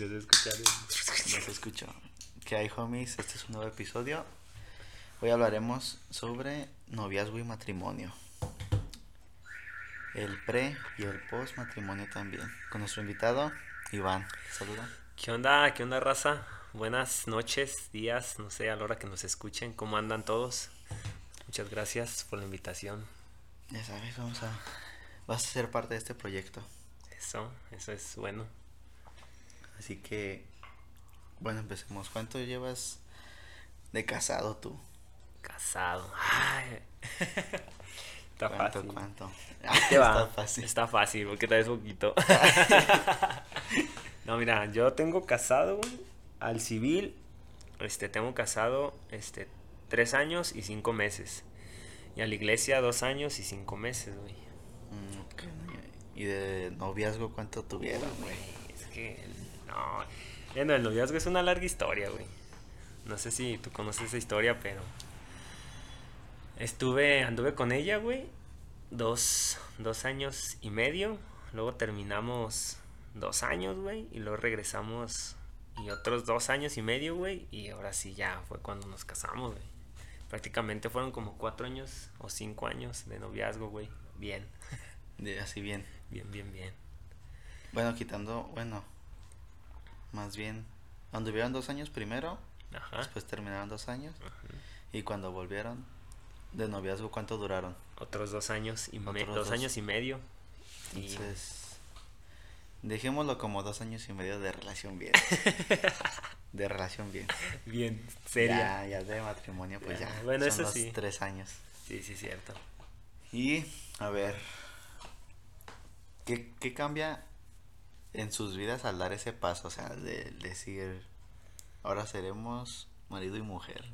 Ya se escucha. Ya se escuchó. ¿Qué hay, homies? Este es un nuevo episodio. Hoy hablaremos sobre noviazgo y matrimonio. El pre y el post matrimonio también. Con nuestro invitado, Iván. Saluda. ¿Qué onda? ¿Qué onda, raza? Buenas noches, días, no sé, a la hora que nos escuchen. ¿Cómo andan todos? Muchas gracias por la invitación. Ya sabes, vamos a. Vas a ser parte de este proyecto. Eso, eso es bueno. Así que. Bueno, empecemos. ¿Cuánto llevas de casado tú? Casado. Ay. Está ¿Cuánto? fácil. ¿Cuánto? Te va. Está fácil. Está fácil, porque traes poquito. no, mira, yo tengo casado, güey, al civil, este, tengo casado, este, tres años y cinco meses. Y a la iglesia, dos años y cinco meses, güey. Mm, ok. ¿Y de noviazgo cuánto tuvieron, güey? Es que, no. Bueno, el noviazgo es una larga historia, güey. No sé si tú conoces esa historia, pero. Estuve, anduve con ella, güey. Dos, dos años y medio. Luego terminamos dos años, güey. Y luego regresamos y otros dos años y medio, güey. Y ahora sí ya fue cuando nos casamos, güey. Prácticamente fueron como cuatro años o cinco años de noviazgo, güey. Bien, así bien. bien, bien, bien. Bueno, quitando, bueno, más bien, anduvieron dos años primero, Ajá. después terminaron dos años, Ajá. y cuando volvieron de noviazgo, ¿cuánto duraron? Otros dos años y me- dos, dos. años y medio. Y Entonces, dejémoslo como dos años y medio de relación bien. de relación bien. bien seria. Ya, ya de matrimonio, pues Ya, ya. bueno, son eso los sí. tres años. Sí, sí, cierto. Y, a ver, ¿qué, qué cambia en sus vidas al dar ese paso? O sea, de decir, ahora seremos marido y mujer.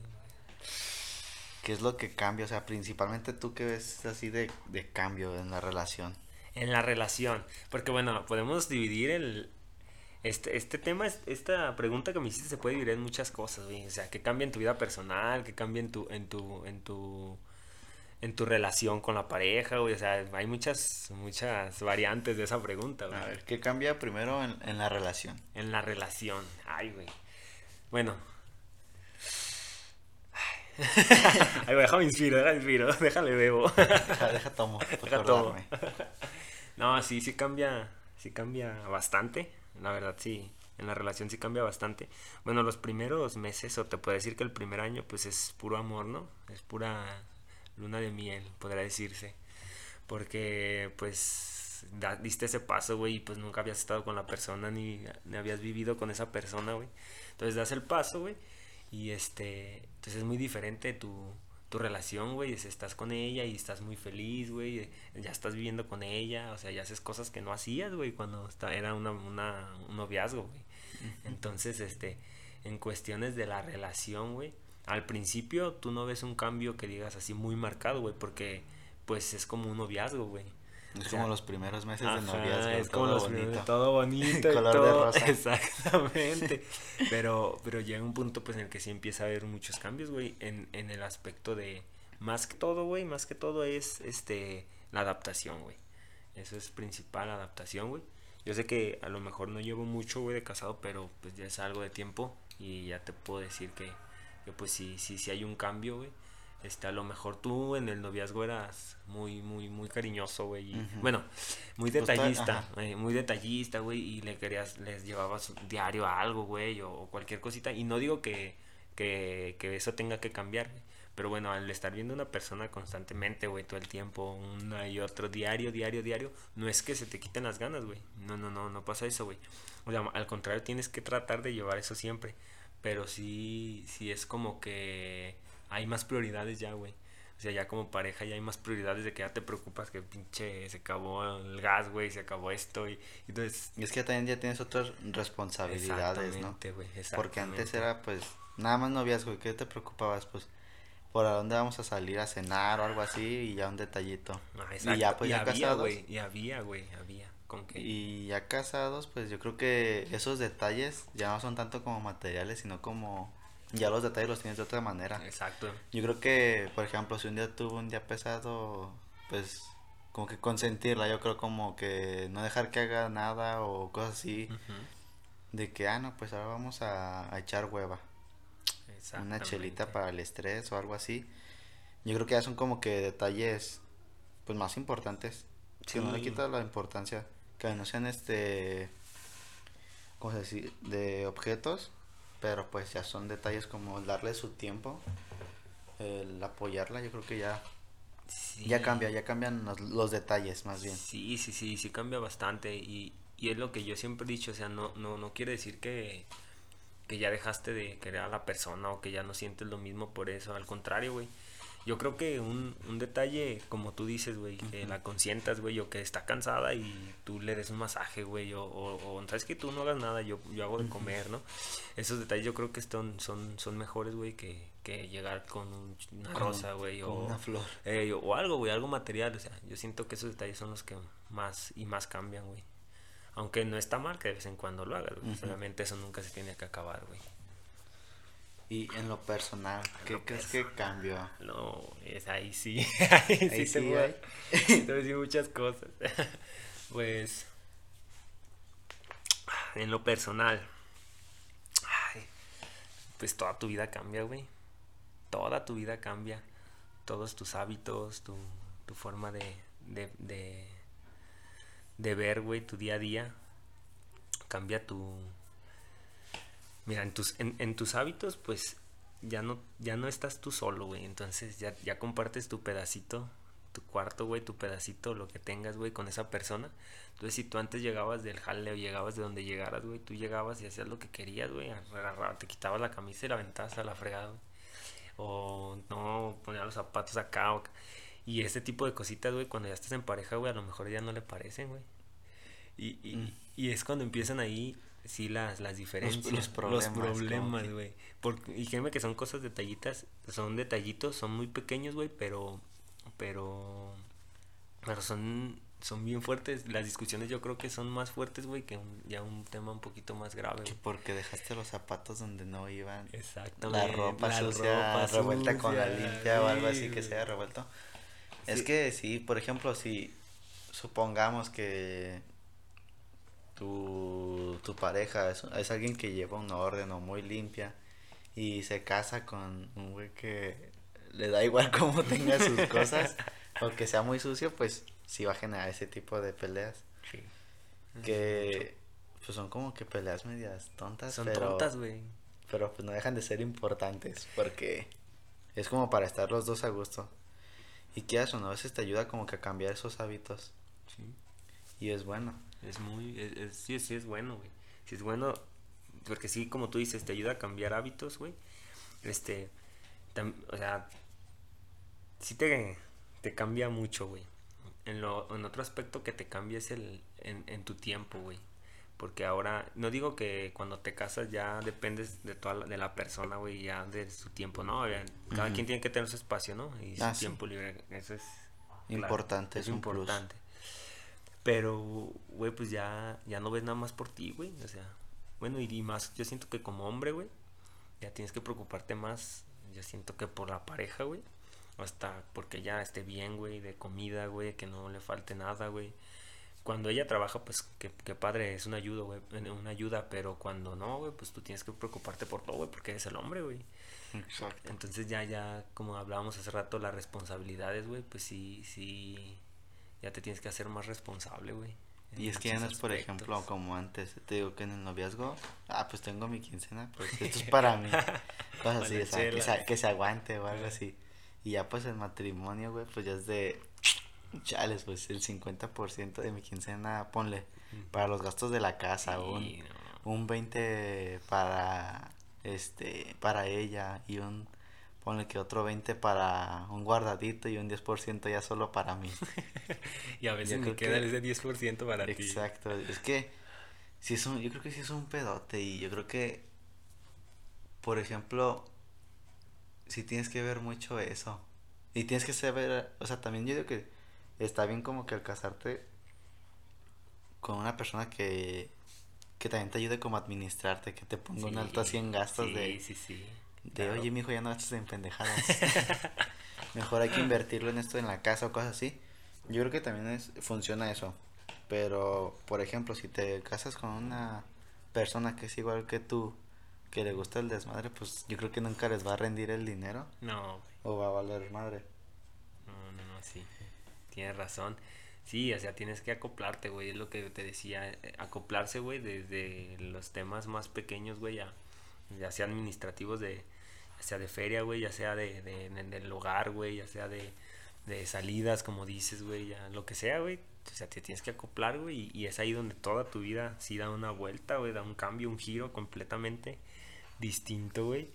¿Qué es lo que cambia? O sea, principalmente tú que ves así de, de cambio en la relación. En la relación. Porque bueno, podemos dividir el. Este, este tema, es- esta pregunta que me hiciste se puede dividir en muchas cosas, güey. O sea, que cambia en tu vida personal, que cambia en tu, en tu, en tu, en tu relación con la pareja, güey. O sea, hay muchas, muchas variantes de esa pregunta, güey. A ver, ¿qué cambia primero en, en la relación? En la relación. Ay, güey. Bueno. Ay, güey, déjame inspiro, déjame inspiro, déjale bebo. Deja, deja tomo, Deja tomo. No, sí, sí cambia, sí cambia bastante. La verdad, sí, en la relación sí cambia bastante. Bueno, los primeros meses, o te puedo decir que el primer año, pues es puro amor, ¿no? Es pura luna de miel, podría decirse. Porque, pues, da- diste ese paso, güey, y pues nunca habías estado con la persona, ni, ni habías vivido con esa persona, güey. Entonces das el paso, güey, y este, entonces es muy diferente tu, tu relación, güey, es- estás con ella y estás muy feliz, güey, ya estás viviendo con ella, o sea, ya haces cosas que no hacías, güey, cuando era una, una, un noviazgo, güey. Entonces, este, en cuestiones de la relación, güey, al principio tú no ves un cambio que digas así muy marcado, güey, porque pues es como un noviazgo, güey. Es O sea, como los primeros meses de Ajá, noviazgo. es todo como los bonito. primeros- todo bonito Color de todo- rosa. exactamente pero pero llega un punto pues en el que sí empieza a haber muchos cambios güey en, en el aspecto de más que todo güey más que todo es este la adaptación güey eso es principal adaptación güey yo sé que a lo mejor no llevo mucho güey de casado pero pues ya es algo de tiempo y ya te puedo decir que, que pues sí sí sí hay un cambio güey este, a lo mejor tú en el noviazgo eras muy, muy, muy cariñoso, güey. Bueno, muy Pues, ta- detallista, eh, muy detallista, güey, y le querías, les llevabas diario a algo, güey, o, o cualquier cosita. Y no digo que, que, que eso tenga que cambiar, pero bueno, al estar viendo una persona constantemente, güey, todo el tiempo, una y otro, diario, diario, diario, no es que se te quiten las ganas, güey. No, no, no, no pasa eso, güey. O sea, al contrario, tienes que tratar de llevar eso siempre. Pero sí, sí es como que hay más prioridades ya, güey. O sea, ya como pareja ya hay más prioridades de que ya te preocupas que pinche se acabó el gas, güey, se acabó esto y, y entonces Y es que también ya tienes otras responsabilidades, ¿no? Exactamente, güey, Porque antes era pues nada más noviazgo, ¿y ¿qué te preocupabas? Pues por a dónde vamos a salir a cenar o algo así y ya un detallito. Ah, y ya pues ya había, güey, y había, güey, había. Con que Y ya casados, pues yo creo que esos detalles ya no son tanto como materiales, sino como ya los detalles los tienes de otra manera. Exacto. Yo creo que, por ejemplo, si un día tuvo un día pesado, pues como que consentirla, yo creo como que no dejar que haga nada o cosas así, de que, ah, no, pues ahora vamos a, a echar hueva. Una chelita para el estrés o algo así. Yo creo que ya son como que detalles, pues más importantes. Que no le quita la importancia. Que no sean este, ¿cómo se dice? De objetos, pero pues ya son detalles como darle su tiempo, el apoyarla, yo creo que ya ya cambia, ya cambian los, detalles más bien. Sí, sí, sí, sí cambia bastante y, y es lo que yo siempre he dicho, o sea, no, no, no quiere decir que, que ya dejaste de querer a la persona o que ya no sientes lo mismo por eso, al contrario, güey. Yo creo que un, un detalle, como tú dices, güey, que la consientas, güey, o que está cansada y tú le des un masaje, güey, o, o, sabes que tú no hagas nada, yo, yo hago de comer, ¿no? Esos detalles yo creo que son, son, son mejores, güey, que, que llegar con una rosa, güey, o una flor. Eh, o algo, güey, algo material, o sea, yo siento que esos detalles son los que más y más cambian, güey. Aunque no está mal que de vez en cuando lo hagas, güey. Solamente eso nunca se tiene que acabar, güey. Y en lo personal, ¿qué crees que cambió? No, es ahí sí. ahí, sí, te voy. te decir muchas cosas. pues. En lo personal. pues toda tu vida cambia, güey. Toda tu vida cambia. Todos tus hábitos, tu, tu forma de, de, de, de ver, güey, tu día a día. Cambia tu, Mira, en tus, en, en tus hábitos, pues ya no, ya no estás tú solo, güey. Entonces ya, ya compartes tu pedacito, tu cuarto, güey, tu pedacito, lo que tengas, güey, con esa persona. Entonces, si tú antes llegabas del jale o llegabas de donde llegaras, güey, tú llegabas y hacías lo que querías, güey, te quitabas la camisa y la aventabas a la fregada, O no, ponías los zapatos acá. O, y ese tipo de cositas, güey, cuando ya estás en pareja, güey, a lo mejor ya no le parecen, güey. Y, y, mm. y es cuando empiezan ahí sí las, las diferencias, los, problemas, güey. Y créeme que son cosas detallitas, son detallitos, son muy pequeños, güey, pero, pero, pero son, son bien fuertes. Las discusiones yo creo que son más fuertes, güey, que ya un tema un poquito más grave. Porque dejaste los zapatos donde no iban. Exacto. La ropa sucia, revuelta con la limpia o algo así que sea revuelto. Es que sí, por ejemplo, si supongamos que tu, tu pareja es, es, alguien que lleva un orden o muy limpia y se casa con un güey que le da igual cómo tenga sus cosas o que sea muy sucio, pues sí va a generar ese tipo de peleas. Sí. Que pues son como que peleas medias tontas. Son tontas, güey. Pero pues no dejan de ser importantes porque es como para estar los dos a gusto. Y quieras o no, a veces te ayuda como que a cambiar esos hábitos. Sí. Y es bueno. Es muy, es, sí, sí es bueno, güey. Sí es bueno, porque sí, como tú dices, te ayuda a cambiar hábitos, güey. Este, o sea, sí te, te cambia mucho, güey. En, lo, en otro aspecto que te cambia es el, en, en tu tiempo, güey. Porque ahora, no digo que cuando te casas ya dependes de toda la, de la persona, güey, ya de su tiempo, ¿no? Cada quien tiene que tener su espacio, ¿no? Y su ah, tiempo libre, eso es importante. es, importante. Pero, güey, pues ya, ya no ves nada más por ti, güey. O sea, bueno, y, más, yo siento que como hombre, güey, ya tienes que preocuparte más, yo siento que por la pareja, güey. Hasta porque ya esté bien, güey, de comida, güey, que no le falte nada, güey. Cuando ella trabaja, pues que, padre, es una ayuda, güey, una ayuda, pero cuando no, güey, pues tú tienes que preocuparte por todo, güey, porque eres el hombre, güey. Exacto. Entonces ya, ya, como hablábamos hace rato, las responsabilidades, güey, pues sí, sí, ya te tienes que hacer más responsable, güey. Y es que ya no es, por ejemplo, como antes, te digo que en el noviazgo, ah, pues tengo mi quincena, pues esto es para mí. Cosas así, o sea, que se, que se aguante o algo así. Y ya pues el matrimonio, güey, pues ya es de, chales, pues el 50% de mi quincena, ponle, para los gastos de la casa, un, un 20 para, este, para ella y un ponle que otro 20 para un guardadito y un 10% ya solo para mí. y a veces me queda ese 10% para ti. Exacto, es que si es un, yo creo que sí es un pedote y yo creo que, por ejemplo, si tienes que ver mucho eso. Y tienes que saber, o sea, también yo digo que está bien como que al casarte con una persona que, que también te ayude como a administrarte, que te ponga un alto así en gastos de... Sí, sí, sí de, oye, mi hijo, ya no gastas en pendejadas. Mejor hay que invertirlo en esto en la casa o cosas así. Yo creo que también es, funciona eso. Pero, por ejemplo, si te casas con una persona que es igual que tú, que le gusta el desmadre, pues yo creo que nunca les va a rendir el dinero. No, O va a valer madre. No, no, no, sí. Tienes razón. Sí, o sea, tienes que acoplarte, güey. Es lo que te decía. eh, Acoplarse, güey, desde los temas más pequeños, güey, ya, ya sea administrativos de, sea de feria, güey, ya sea de, de- de- del hogar, güey, ya sea de, de salidas, como dices, güey, ya lo que sea, güey. O sea, te tienes que acoplar, güey, y, y es ahí donde toda tu vida sí da una vuelta, güey, da un cambio, un giro completamente distinto, güey.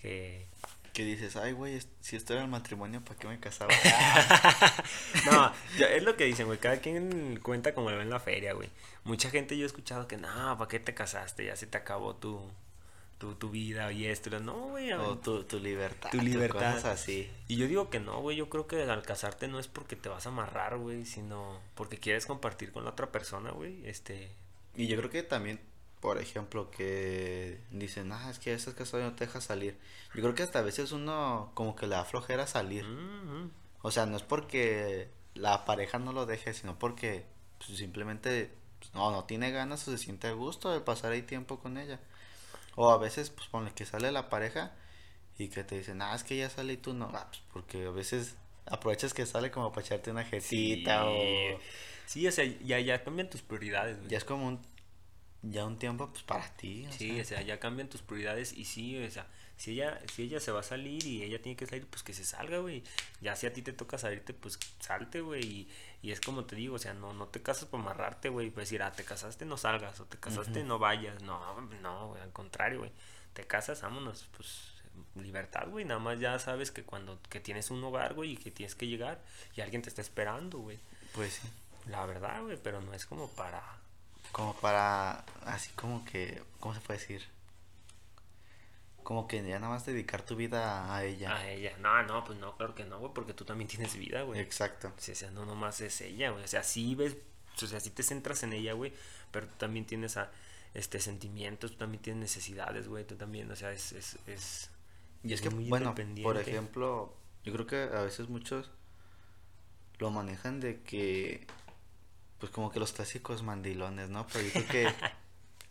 Que, Que dices, ay, güey, si esto era el matrimonio, ¿para qué me casaba? No, ya es lo que dicen, güey. Cada quien cuenta como lo ve en la feria, güey. Mucha gente yo he escuchado que, no, ¿para qué te casaste? Ya se te acabó tu, tu, tu vida y esto. No, güey. o tu, tu libertad. Tu libertad. Cosas así. Y yo digo que no, güey. Yo creo que al casarte no es porque te vas a amarrar, güey. Sino porque quieres compartir con la otra persona, güey. Este. Y yo creo que también, por ejemplo, que dicen, ah, es que estás casado y no te dejas salir. Yo creo que hasta a veces uno como que le da flojera salir. mm. O sea, no es porque la pareja no lo deje, sino porque pues, simplemente pues, no, no tiene ganas o se siente a gusto de pasar ahí tiempo con ella. O a veces, pues ponle que sale la pareja y que te dicen, ah, es que ya sale y tú no. Ah, pues porque a veces aprovechas que sale como para echarte una jetita Sí. o Sí, o sea, ya, ya cambian tus prioridades, güey. ya es como un, ya un tiempo pues para ti. o Sí, sea. o sea, ya cambian tus prioridades y sí, o sea, si ella, si ella se va a salir y ella tiene que salir, pues que se salga, güey. Ya si a ti te toca salirte, pues salte, güey. Y, y es como te digo, o sea, no, no te casas para amarrarte, güey. Pues decir, ah, te casaste, no salgas, o te casaste, no vayas. No, no, güey, al contrario, güey. Te casas, vámonos, pues libertad, güey. Nada más ya sabes que cuando que tienes un hogar, güey, y que tienes que llegar y alguien te está esperando, güey. Pues sí. La verdad, güey, pero no es como para... Como para, así como que, ¿cómo se puede decir? Como que ya nada más dedicar tu vida a ella. A ella. No, no, pues no, claro que no, güey, porque tú también tienes vida, güey. Exacto. O sea, no nomás es ella, güey. O sea, sí ves, o sea, sí te centras en ella, güey, pero tú también tienes a, este, sentimientos, tú también tienes necesidades, güey, tú también, o sea, es, es, es Y es que, muy bueno, por ejemplo, yo creo que a veces muchos lo manejan de que, pues como que los clásicos mandilones, ¿no? Pero yo creo que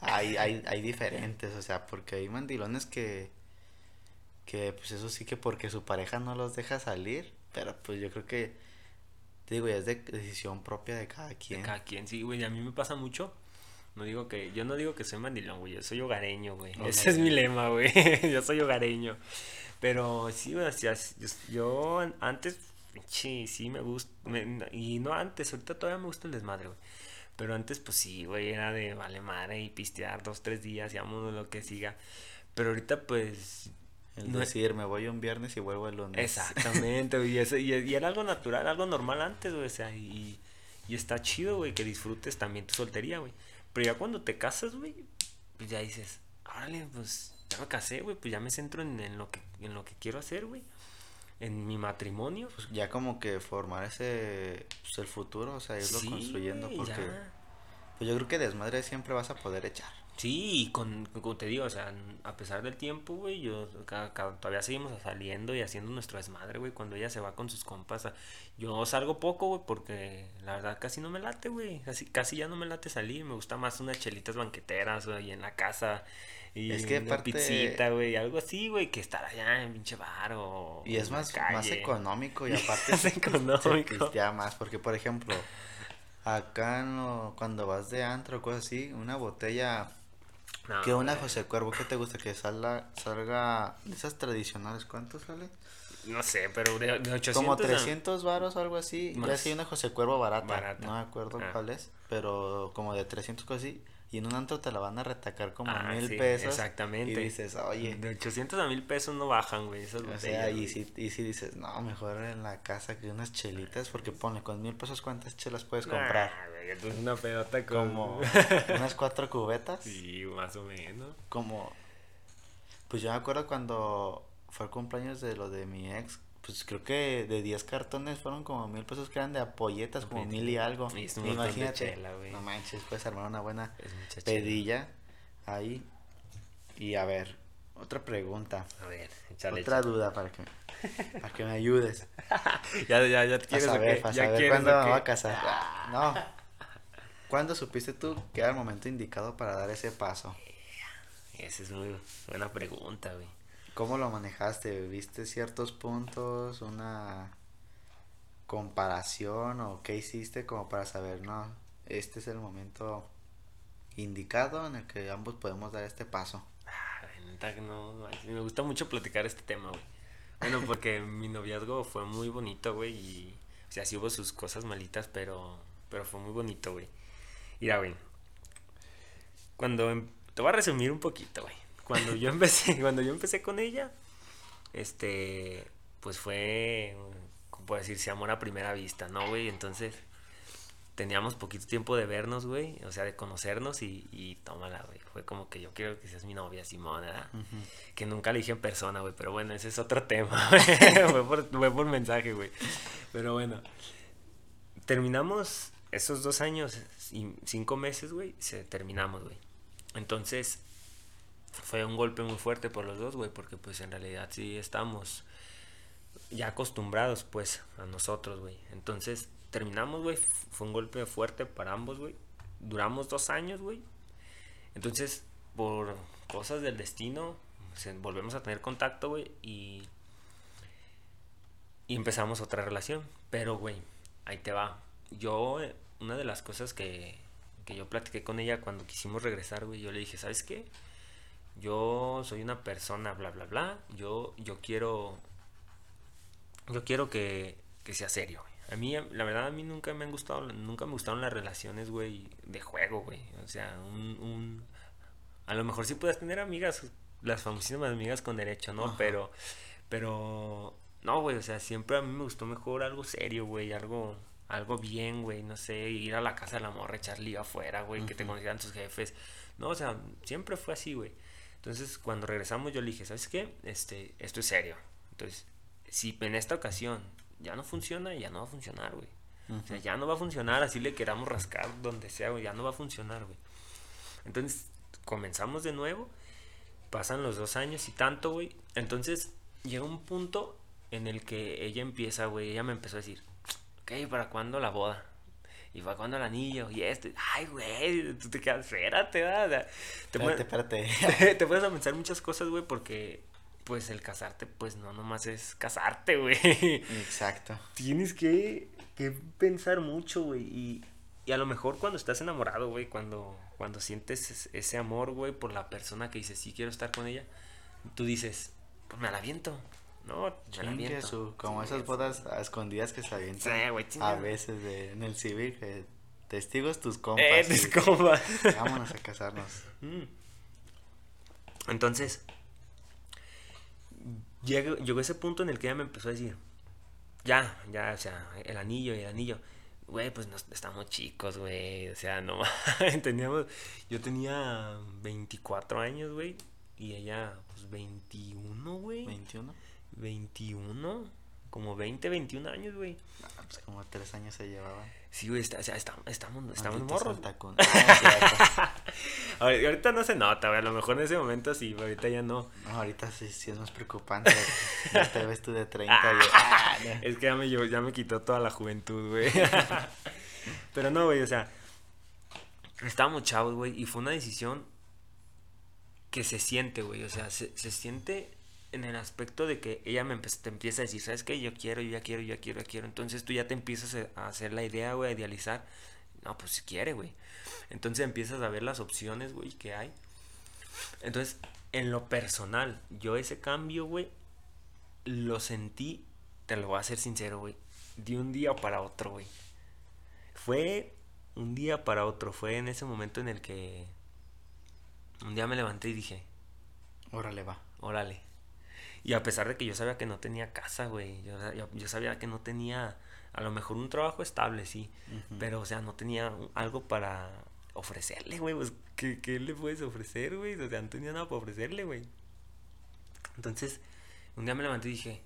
hay, hay, hay diferentes, o sea, porque hay mandilones que, que, pues eso sí que porque su pareja no los deja salir, pero pues yo creo que, te digo, ya es de decisión propia de cada de quien. cada quien, sí, güey, a mí me pasa mucho. No digo que, yo no digo que soy mandilón, güey, yo soy hogareño, güey. Ese es mi lema, güey. yo soy hogareño. Pero sí, güey, yo, yo an- antes, sí, sí me gusta, me- y no antes, ahorita todavía me gusta el desmadre, güey. Pero antes, pues sí, güey, era de vale madre y pistear dos, tres días y vámonos lo que siga. Pero ahorita, pues, El no es- decir, me voy un viernes y vuelvo el lunes. Exactamente, güey. Y, eso- y, y era algo natural, algo normal antes, güey. O sea, y, y está chido, güey, que disfrutes también tu soltería, güey. Pero ya cuando te casas, güey, pues ya dices, órale, pues ya me casé, güey, pues ya me centro en, en lo que en lo que quiero hacer, güey. En mi matrimonio. Pues ya como que formar ese, pues el futuro, o sea, irlo Sí, construyendo, porque ya. pues yo creo que desmadre siempre vas a poder echar. Sí, y con, como te digo, o sea, a pesar del tiempo, güey, yo ca- ca- todavía seguimos saliendo y haciendo nuestro desmadre, güey, cuando ella se va con sus compas. Yo salgo poco, güey, porque la verdad casi no me late, güey. Casi, casi ya no me late salir. Me gusta más unas chelitas banqueteras, güey, en la casa. Y Es que una aparte- pizzita, güey, algo así, güey, que estar allá en pinche bar o Y es más, más económico y aparte se- económico. pistea más, porque por ejemplo, acá no, cuando vas de antro o cosas así, una botella, No, que una José Cuervo, ¿qué te gusta? Que salga, salga de esas tradicionales, ¿cuánto sale? No sé, pero de, de 800 Como a- 300 varos o algo así. Ya Más. sí hay una José Cuervo barata, Barata. no me acuerdo Ah. cuál es, pero como de 300 cosas así. Y en un antro te la van a retacar como Ah, mil sí, pesos. Exactamente. Y dices, oye, De 800 a 1000 pesos no bajan, güey. Esas O botellas, sea, y si, y si dices, no, mejor en la casa que unas chelitas, porque ponle con mil pesos cuántas chelas puedes comprar. Nah, güey, entonces una pedota con... Como unas cuatro cubetas. sí, más o menos. Como, pues yo me acuerdo cuando fue el cumpleaños de lo de mi ex, pues creo que de 10 cartones fueron como mil pesos que eran de apoyetas, como mil y algo. Y es un montón de Imagínate, chela, no manches, puedes armar una buena pedilla ahí. Y a ver, otra pregunta, A ver, échale. otra échale. duda para que, para que me ayudes. Ya, ya, ya quieres saber, ¿Ya saber cuándo me a casar. Ah, No. ¿Cuándo supiste tú que era el momento indicado para dar ese paso? Esa es muy buena pregunta, güey. ¿Cómo lo manejaste? ¿Viste ciertos puntos? ¿Una comparación? ¿O qué hiciste como para saber, no, este es el momento indicado en el que ambos podemos dar este paso? Ah, no, me gusta mucho platicar este tema, güey. Bueno, porque mi noviazgo fue muy bonito, güey, y... O sea, sí hubo sus cosas malitas, pero... Pero fue muy bonito, güey. Mira, güey. Cuando... Em, te voy a resumir un poquito, güey. Cuando yo empecé, cuando yo empecé con ella, este... Pues fue... ¿Cómo puedo decirse? Amor a primera vista, ¿no, güey? Entonces teníamos poquito tiempo de vernos, güey, o sea, de conocernos y, y tómala, güey. Fue como que yo quiero que seas mi novia, Simón, ¿verdad? Que nunca le dije en persona, güey, pero bueno, ese es otro tema, fue, por, fue por mensaje, güey. Pero bueno, terminamos esos dos años y cinco meses, güey, se terminamos, güey. Entonces, fue un golpe muy fuerte por los dos, güey, porque pues en realidad sí estamos ya acostumbrados, pues, a nosotros, güey. Entonces, terminamos, güey. Fue un golpe fuerte para ambos, güey. Duramos dos años, güey. Entonces, por cosas del destino, volvemos a tener contacto, güey. Y, y empezamos otra relación. Pero, güey, ahí te va. Yo, una de las cosas que, que yo platiqué con ella cuando quisimos regresar, güey, yo le dije, ¿sabes qué? Yo soy una persona, bla, bla, bla. Yo, yo quiero. Yo quiero que, que sea serio, güey. A mí, la verdad, a mí nunca me han gustado, nunca me gustaron las relaciones, güey, de juego, güey. O sea, un, un... A lo mejor sí puedes tener amigas, las famosísimas amigas con derecho, ¿no? Pero, pero... No, güey, o sea, siempre a mí me gustó mejor algo serio, güey, algo... Algo bien, güey, no sé, ir a la casa de la morra, echar lío afuera, güey, que te conocieran tus jefes. No, o sea, siempre fue así, güey. Entonces, cuando regresamos, yo le dije, ¿sabes qué? Este, esto es serio. Entonces, si en esta ocasión ya no funciona ya no va a funcionar, güey. O sea, ya no va a funcionar, así le queramos rascar donde sea, güey, ya no va a funcionar, güey. Entonces, comenzamos de nuevo, pasan los dos años y tanto, güey. Entonces, llega un punto en el que ella empieza, güey, ella me empezó a decir, ok, ¿para cuándo la boda? ¿Y para cuándo el anillo? Y esto, ay, güey, tú te quedas, espérate, ¿verdad? te espérate, espérate. Te, puedes pensar muchas cosas, güey, porque pues el casarte, pues no nomás es casarte, güey. Exacto. Tienes que, que pensar mucho, güey. Y, y, a lo mejor cuando estás enamorado, güey, cuando, cuando sientes ese amor, güey, por la persona que dices, sí quiero estar con ella, tú dices, pues me la aviento. No, la aviento. como esas bodas escondidas que se avientan. Sí, güey, a veces de, en el civil, que testigos tus compas. Eh, tus compas. Vámonos a casarnos. Mm. Entonces, llegó, llegó ese punto en el que ella me empezó a decir, ya, ya, o sea, el anillo y el anillo. Güey, pues nos, estamos chicos, güey. O sea, no teníamos. Yo tenía 24 años, güey. Y ella, pues 21, güey. ¿21? 21. Como 20, 21 años, güey. Ah, pues como 3 años se llevaban. Sí, güey, está, o sea, estamos, estamos, estamos morros. Ah, ahorita no se nota, güey. A lo mejor en ese momento sí, ahorita ya no. No, ahorita sí, sí es más preocupante. ya te ves tú de 30 ah, Es que ya me, ya me quitó toda la juventud, güey. Pero no, güey, o sea. Estábamos chavos, güey. Y fue una decisión que se siente, güey. O sea, se, se siente en el aspecto de que ella me te empieza a decir, ¿sabes qué? Yo quiero, yo ya quiero, yo ya quiero, ya quiero. Entonces tú ya te empiezas a hacer la idea, güey, a idealizar. No, pues si quiere, güey. Entonces empiezas a ver las opciones, güey, que hay. Entonces, en lo personal, yo ese cambio, güey, lo sentí, te lo voy a ser sincero, güey, de un día para otro, güey. Fue un día para otro, fue en ese momento en el que un día me levanté y dije, órale va. Órale, y a pesar de que yo sabía que no tenía casa, güey. Yo, sabía que no tenía, a lo mejor un trabajo estable, sí. Pero, o sea, no tenía algo para ofrecerle, güey. Pues, ¿qué, ¿qué, le puedes ofrecer, güey? O sea, no tenía nada para ofrecerle, güey. Entonces, un día me levanté y dije,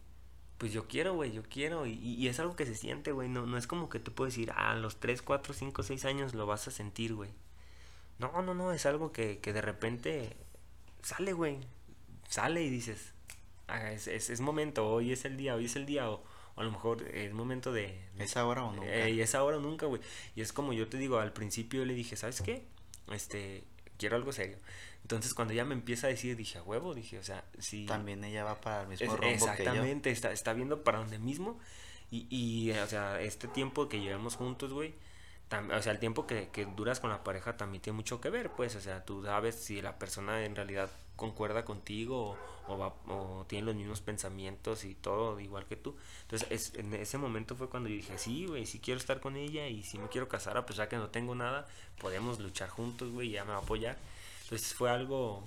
pues yo quiero, güey, yo quiero. Y, y, es algo que se siente, güey. No, no es como que te puedes decir, ah, a los 3, 4, 5, 6 años lo vas a sentir, güey. No, no, no, es algo que, que de repente sale, güey. Sale y dices, Ah, es, es, momento, hoy es el día, hoy es el día, o, a lo mejor es momento de... ¿Es ahora o nunca? Eh, es ahora o nunca, güey. Y es como yo te digo, al principio le dije, ¿sabes qué? Este, quiero algo serio. Entonces cuando ella me empieza a decir, dije, a huevo, dije, o sea, sí. También ella va para el mismo Es- rumbo que yo. exactamente, está, está viendo para donde mismo. Y, y, o sea, este tiempo que llevamos juntos, güey, o sea, el tiempo que, que duras con la pareja también tiene mucho que ver, pues, o sea, tú sabes si la persona en realidad concuerda contigo o, o va, o tiene los mismos pensamientos y todo igual que tú. Entonces, es, en ese momento fue cuando yo dije, sí, güey, sí quiero estar con ella y si me quiero casar, a pesar que no tengo nada, podemos luchar juntos, güey, y ella me va a apoyar. Entonces fue algo,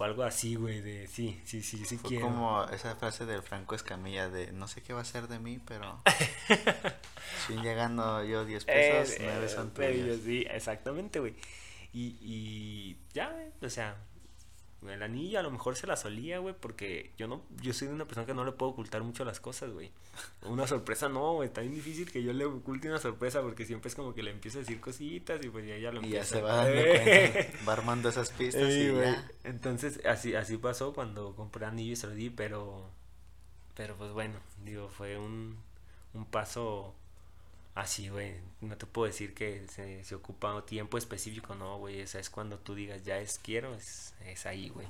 fue algo así, güey, de sí, sí, sí, sí Fue quiero. como esa frase del Franco Escamilla de no sé qué va a ser de mí, pero si llegando yo 10 pesos, Eh, 9 eh, son pero yo tuyos. sí, exactamente, güey. Y, y ya, o sea, el anillo a lo mejor se la solía, güey, porque yo no, yo soy una persona que no le puedo ocultar mucho las cosas, güey. Una sorpresa no, güey, está bien difícil que yo le oculte una sorpresa porque siempre es como que le empiezo a decir cositas y pues ya, ya lo Y ya empieza. se va dando cuenta, va armando esas pistas y güey. ya. Entonces, así, así pasó cuando compré anillo y se lo di, pero, pero pues bueno, digo, fue un, un paso así, güey. No te puedo decir que se, se ocupa un tiempo específico, no, güey. O sea, es cuando tú digas, ya es quiero, es, es ahí, güey.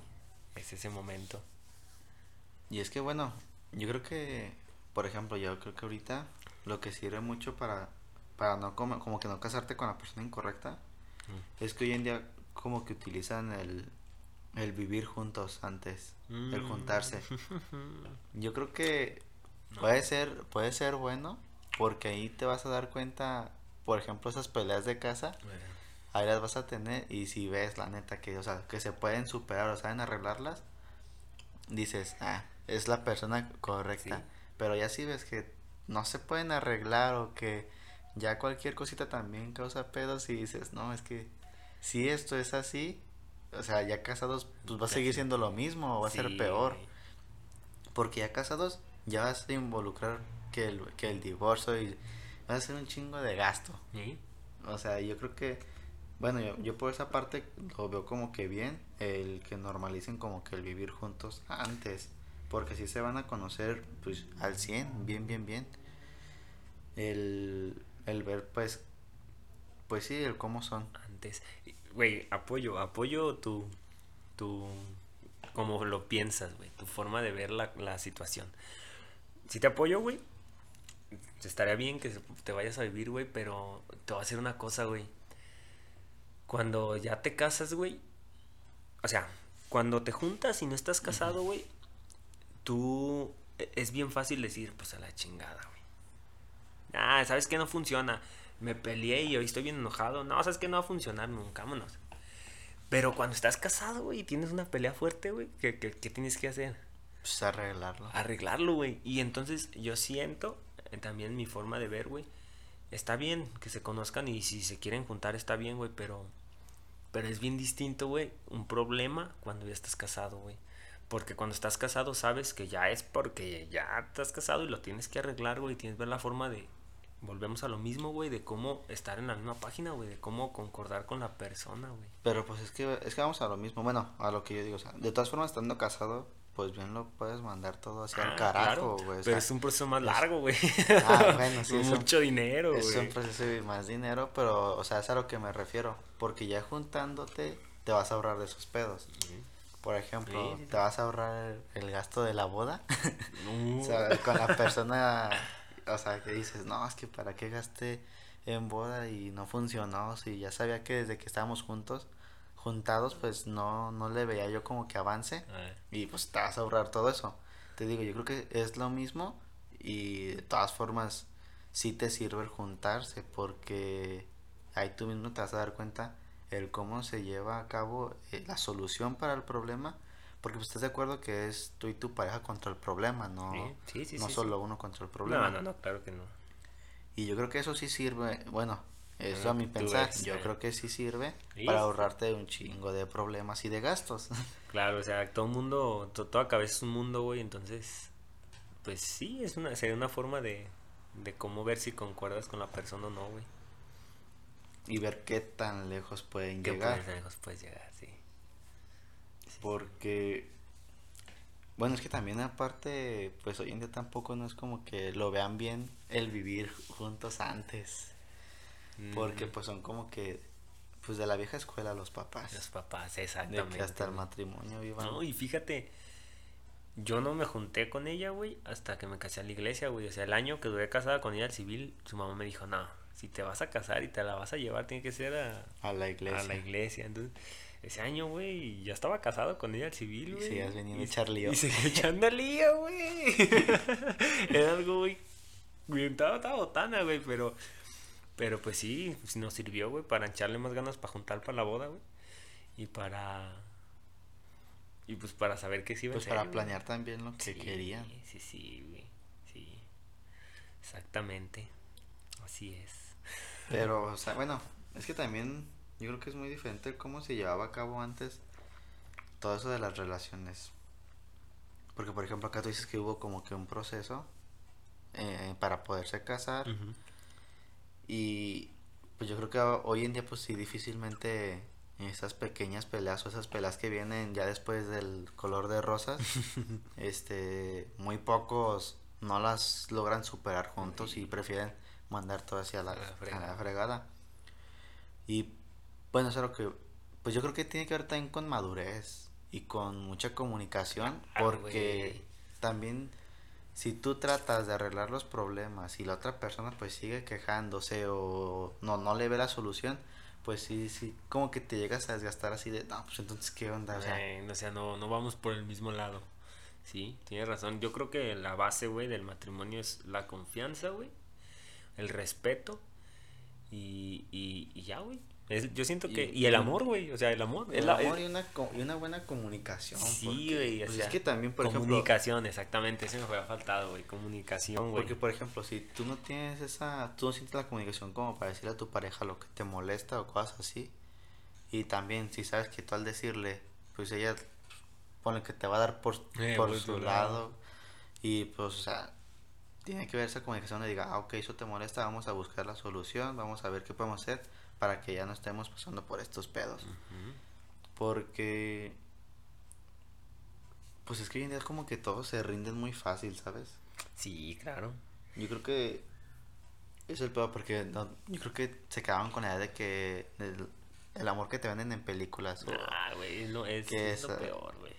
Es ese momento. Y es que bueno, yo creo que, por ejemplo, yo creo que ahorita lo que sirve mucho para, para no como, como que no casarte con la persona incorrecta, es que hoy en día como que utilizan el, el vivir juntos antes, el Mm. juntarse. Yo creo que puede ser, puede ser bueno, porque ahí te vas a dar cuenta, por ejemplo, esas peleas de casa, ahí las vas a tener y si ves la neta que, o sea, que se pueden superar o saben arreglarlas, dices, ah, es la persona correcta. Sí. Pero ya si ves que no se pueden arreglar o que ya cualquier cosita también causa pedos y dices, no, es que si esto es así, o sea, ya casados, pues va a seguir siendo lo mismo o va a ser peor. Porque ya casados ya vas a involucrar que el, que el divorcio y va a ser un chingo de gasto. ¿Sí? O sea, yo creo que, bueno, yo, yo por esa parte lo veo como que bien, el que normalicen como que el vivir juntos antes, porque si se van a conocer pues al 100, bien, bien, bien. El, el ver pues, pues sí, el cómo son. antes. Güey, apoyo, apoyo tu, tu, como lo piensas, güey, tu forma de ver la, la situación. Si te apoyo, güey, estaría bien que te vayas a vivir, güey, pero te voy a hacer una cosa, güey. Cuando ya te casas, güey, o sea, cuando te juntas y no estás casado, güey, tú, e- es bien fácil decir, pues a la chingada, güey. Ah, ¿sabes qué? No funciona. Me peleé y hoy estoy bien enojado. No, ¿sabes qué? No va a funcionar nunca, vámonos. Pero cuando estás casado, güey, y tienes una pelea fuerte, güey, ¿qué, qué, qué tienes que hacer? Pues arreglarlo. Arreglarlo, güey. Y entonces yo siento, también mi forma de ver, güey, está bien que se conozcan y si se quieren juntar está bien, güey, pero, pero es bien distinto, güey, un problema cuando ya estás casado, güey. Porque cuando estás casado sabes que ya es porque ya estás casado y lo tienes que arreglar, güey, tienes que ver la forma de... Volvemos a lo mismo, güey, de cómo estar en la misma página, güey, de cómo concordar con la persona, güey. Pero pues es que, es que vamos a lo mismo, bueno, a lo que yo digo, de todas formas estando casado, pues bien lo puedes mandar todo hacia el Ah, carajo, claro, güey. o Pero sea, es un proceso más es- largo, güey. Ah, bueno, sí, es un- Mucho dinero, Es güey. un proceso de más dinero, pero, o sea, es a lo que me refiero. Porque ya juntándote, te vas a ahorrar de esos pedos. Por ejemplo, Sí, sí, sí. te vas a ahorrar el, el gasto de la boda. No. o sea, con la persona, o sea, que dices, no, es que para qué gasté en boda y no funcionó. Si ya sabía que desde que estábamos juntos, juntados, pues no, no le veía yo como que avance. Y pues te vas a ahorrar todo eso. Te digo, yo creo que es lo mismo y de todas formas sí te sirve el juntarse porque ahí tú mismo te vas a dar cuenta el cómo se lleva a cabo eh, la solución para el problema. Porque pues, estás de acuerdo que es tú y tu pareja contra el problema, no, Sí, sí, sí, no solo uno contra el problema. No, no, no, claro que no. Y yo creo que eso sí sirve, bueno, eso Ah, a mi pensar, yo eh. creo que sí sirve Sí, para ahorrarte un chingo de problemas y de gastos. Claro, o sea, todo mundo, to- toda cabeza es un mundo, güey, entonces, pues sí, es una, sería una forma de, de cómo ver si concuerdas con la persona o no, güey. y ver qué tan lejos pueden ¿Qué llegar. puedes lejos puedes llegar, sí. Porque, Bueno, es que también aparte, pues hoy en día tampoco no es como que lo vean bien el vivir juntos antes. Porque pues son como que, pues de la vieja escuela los papás. Los papás, De exactamente. que hasta el matrimonio vivan. No, y fíjate, yo no me junté con ella, güey, hasta que me casé a la iglesia, güey. O sea, el año que duré casada con ella al civil, su mamá me dijo, no, si te vas a casar y te la vas a llevar, tiene que ser a, a la iglesia. a la iglesia. Entonces, ese año, güey, ya estaba casado con ella al civil, Y güey. seguías viniendo a Y- echar lío. Y seguía echando lío, güey. Era algo, güey, estaba botana, güey, pero... Pero pues sí, pues, nos sirvió, güey, para echarle más ganas para juntar para la boda, güey. Y para... Y pues para saber qué se iba Pues a hacer, para güey. planear también lo que Sí, querían. Sí, sí, güey. Sí. Exactamente. Así es. Pero, o sea, bueno, es que también yo creo que es muy diferente cómo se llevaba a cabo antes todo eso de las relaciones. Porque, por ejemplo, acá tú dices que hubo como que un proceso eh, para poderse casar. Ujú. Y pues yo creo que hoy en día, pues sí, difícilmente esas pequeñas peleas o esas peleas que vienen ya después del color de rosas, este, muy pocos no las logran superar juntos y prefieren mandar todo hacia la, A la a la fregada. Y bueno, eso es lo que, pues yo creo que tiene que ver también con madurez y con mucha comunicación, Ah, porque también si tú tratas de arreglar los problemas y la otra persona pues sigue quejándose o no, no le ve la solución, pues sí, sí, como que te llegas a desgastar así de, no, pues entonces qué onda, o sea, Eh, sea, no, no vamos por el mismo lado. Sí, tienes razón. Yo creo que la base, güey, del matrimonio es la confianza, güey. El respeto. Y, y, y ya, güey. Es- yo siento que... Y- Y el amor, güey. O sea, el amor. el amor es- y una, y una buena comunicación. Sí, güey, o pues sea, es que también, por ejemplo, comunicación, exactamente. Ese me fue faltado, güey. Comunicación, güey. Porque, por ejemplo, si tú no tienes esa, tú no sientes la comunicación como para decirle a tu pareja lo que te molesta o cosas así, y también si sabes que tú al decirle, pues ella pone que te va a dar por, Eh, por por su lado, lado. y pues, o sea, tiene que ver esa comunicación de diga, ah, ok, eso te molesta, vamos a buscar la solución, vamos a ver qué podemos hacer para que ya no estemos pasando por estos pedos. Porque, pues es que hoy en día es como que todos se rinden muy fácil, ¿sabes? Sí, claro. Yo creo que es el peor porque no, yo creo que se quedaban con la idea de que el, el amor que te venden en películas. o- Ah, güey, es que es lo esa- peor, güey.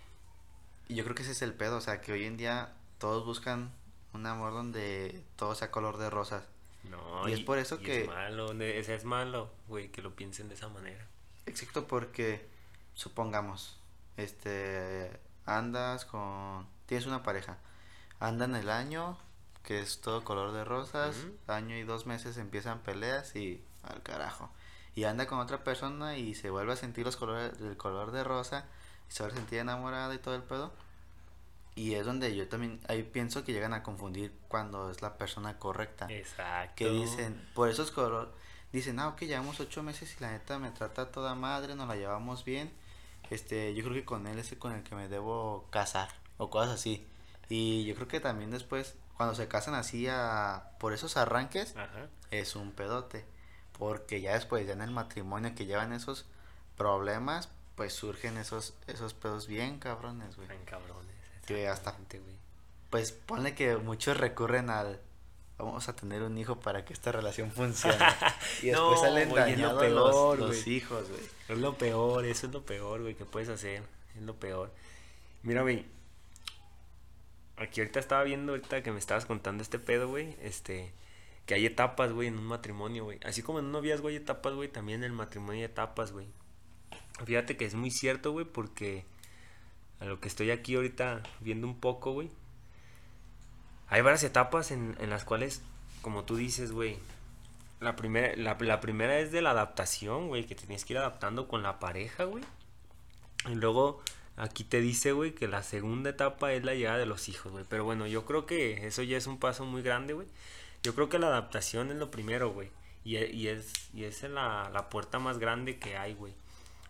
y yo creo que ese es el pedo, o sea, que hoy en día todos buscan un amor donde todo sea color de rosas. No, Y es por eso que- Es malo, es, malo, güey, que lo piensen de esa manera. Excepto porque, supongamos, este, andas con, tienes una pareja, andan el año, que es todo color de rosas, año y dos meses empiezan peleas y al carajo. Y anda con otra persona y se vuelve a sentir los colores, el color de rosa y se vuelve a sentir enamorada y todo el pedo. Y es donde yo también, ahí pienso que llegan a confundir cuando es la persona correcta Exacto. que dicen, por esos color, dicen, ah, ok, llevamos ocho meses y la neta me trata toda madre, nos la llevamos bien, este, yo creo que con él es el con el que me debo casar, o cosas así, y yo creo que también después, cuando se casan así a, por esos arranques, Ajá. es un pedote, porque ya después, ya en el matrimonio que llevan esos problemas, pues surgen esos, esos pedos bien cabrones, güey. Tan cabrones. Que hasta- güey. Pues ponle que muchos recurren al vamos a tener un hijo para que esta relación funcione. Y después No, salen dañados peor, los, los hijos, güey. Es lo peor, eso es lo peor, güey, que puedes hacer. Es lo peor. Mira, güey. Aquí ahorita estaba viendo, ahorita que me estabas contando este pedo, güey. Este. Que hay etapas, güey, en un matrimonio, güey. Así como en un noviazgo hay etapas, güey, también en el matrimonio hay etapas, güey. Fíjate que es muy cierto, güey, porque a lo que estoy aquí ahorita viendo un poco, güey. Hay varias etapas en, en las cuales, como tú dices, güey, la primera, la, la primera es de la adaptación, güey, que te tienes que ir adaptando con la pareja, güey. Y luego aquí te dice, güey, que la segunda etapa es la llegada de los hijos, güey. Pero bueno, yo creo que eso ya es un paso muy grande, güey. Yo creo que la adaptación es lo primero, güey. Y, es, y es la, la puerta más grande que hay, güey.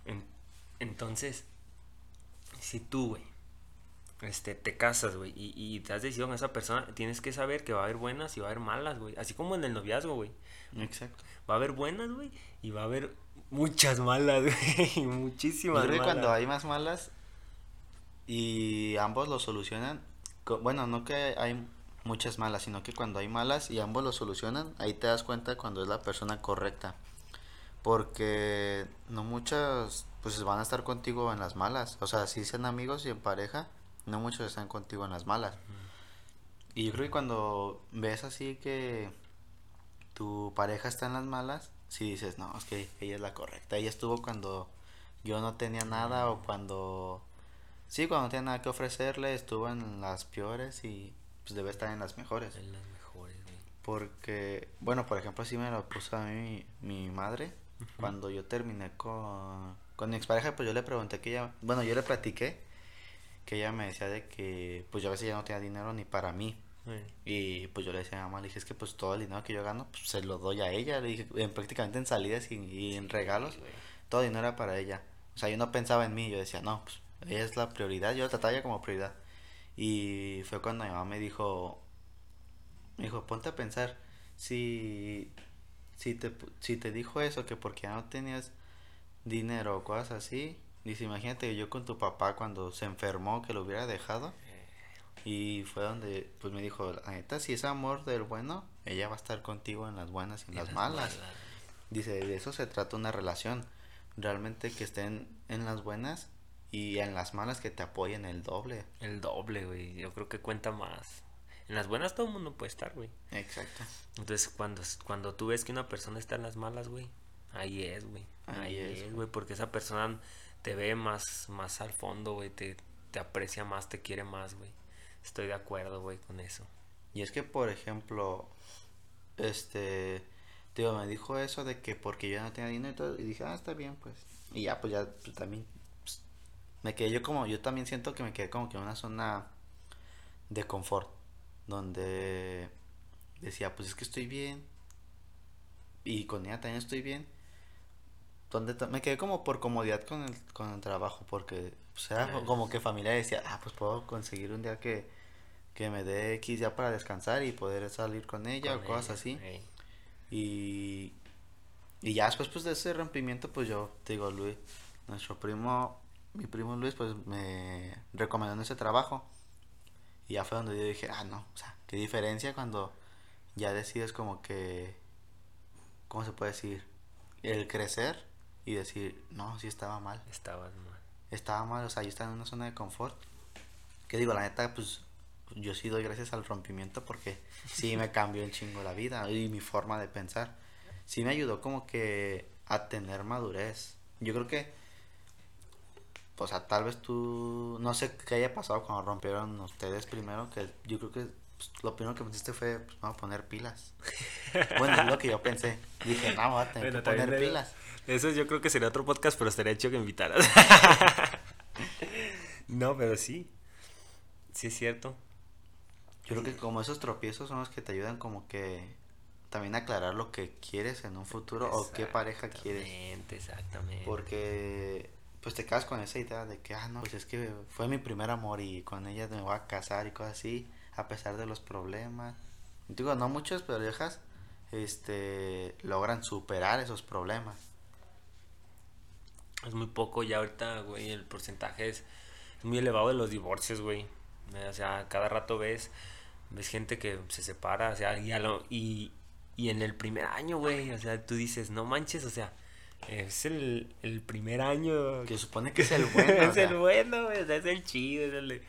En- entonces, si tú, güey, este, te casas, güey, y, y te has decidido con esa persona, tienes que saber que va a haber buenas y va a haber malas, güey. Así como en el noviazgo, güey. Exacto. Va a haber buenas, güey, y va a haber muchas malas, güey. Yo Muchísimas creo que malas. cuando hay más malas, y ambos lo solucionan. Bueno, no que hay muchas malas, sino que cuando hay malas y ambos lo solucionan, ahí te das cuenta cuando es la persona correcta. Porque no muchas pues van a estar contigo en las malas. O sea, si sean amigos y en pareja, no muchos están contigo en las malas. Y yo creo que cuando ves así que tu pareja está en las malas, si dices, no, es que ella es la correcta. Ella estuvo cuando yo no tenía nada o cuando... Sí, cuando no tenía nada que ofrecerle, estuvo en las peores y pues debe estar en las mejores. En las mejores, güey. Porque, bueno, por ejemplo, así me lo puso a mí mi, mi madre. Cuando yo terminé con, con mi expareja, pues yo le pregunté que ella, bueno, yo le platiqué que ella me decía de que pues yo a veces ya no tenía dinero ni para mí. Y pues yo le decía a mi mamá, le dije, es que pues todo el dinero que yo gano, pues se lo doy a ella. Le dije, en, prácticamente en salidas y, y en regalos, todo el dinero era para ella. O sea, yo no pensaba en mí, yo decía, no, pues ella es la prioridad, yo la trataba como prioridad. Y fue cuando mi mamá me dijo, me dijo, ponte a pensar, si, si, te, si te dijo eso, que porque ya no tenías dinero o cosas así, dice, imagínate yo con tu papá cuando se enfermó, que lo hubiera dejado. Y fue donde, pues me dijo, la neta, si es amor del bueno, ella va a estar contigo en las buenas y en Y las malas. Dice, de eso se trata una relación. Realmente que estén en las buenas y en las malas que te apoyen el doble. El doble, güey. Yo creo que cuenta más. En las buenas todo el mundo puede estar, güey. Exacto. Entonces, cuando, cuando tú ves que una persona está en las malas, güey, ahí es, güey. Ahí Ahí, es, es, güey, porque esa persona te ve más, más al fondo, güey, te, te aprecia más, te quiere más, güey. Estoy de acuerdo, güey, con eso. Y es que, por ejemplo, este, tío, me dijo eso de que porque yo no tenía dinero y todo, y dije, ah, está bien, pues. Y ya, pues ya, pues, también, pues, me quedé yo como, yo también siento que me quedé como que en una zona de confort, donde decía, pues es que estoy bien, y con ella también estoy bien. Donde me quedé como por comodidad con el, con el trabajo, porque pues, era Eh. como que familia decía, ah, pues puedo conseguir un día que, que me dé X ya para descansar y poder salir con ella Con o cosas ella, así. Y, y ya después pues de ese rompimiento pues yo te digo Luis, nuestro primo, mi primo Luis pues me recomendó en ese trabajo. Y ya fue donde yo dije, ah no, o sea, qué diferencia cuando ya decides como que, ¿cómo se puede decir? El crecer y decir, no, sí estaba mal Estabas mal. estaba mal, o sea, yo estaba en una zona de confort. Que digo, la neta, pues yo sí doy gracias al rompimiento porque sí me cambió un chingo la vida y mi forma de pensar. Sí me ayudó como que a tener madurez. Yo creo que, o sea, tal vez tú, no sé qué haya pasado cuando rompieron ustedes primero, que yo creo que pues, lo primero que pensaste fue, pues vamos a poner pilas. Bueno, es lo que yo pensé. Dije, no, voy a tener Bueno, que poner pilas. Eso yo creo que sería otro podcast, pero estaría hecho que invitaras. no, pero sí. Sí es cierto. Yo creo que como esos tropiezos son los que te ayudan como que también a aclarar lo que quieres en un futuro o qué pareja quieres. Exactamente, Exactamente. Porque pues te quedas con esa idea de que, ah, no, pues es que fue mi primer amor y con ella me voy a casar y cosas así, a pesar de los problemas. Digo, no muchas parejas este, logran superar esos problemas. Es muy poco ya ahorita, güey, el porcentaje es muy elevado de los divorcios, güey. Eh, O sea, cada rato ves ves gente que se separa, o sea, y, a lo- y, y en el primer año, güey, o sea, tú dices, no manches, o sea, es el, el primer año. Que supone que es el bueno. o es sea, el bueno, güey, o sea, es el chido, es el,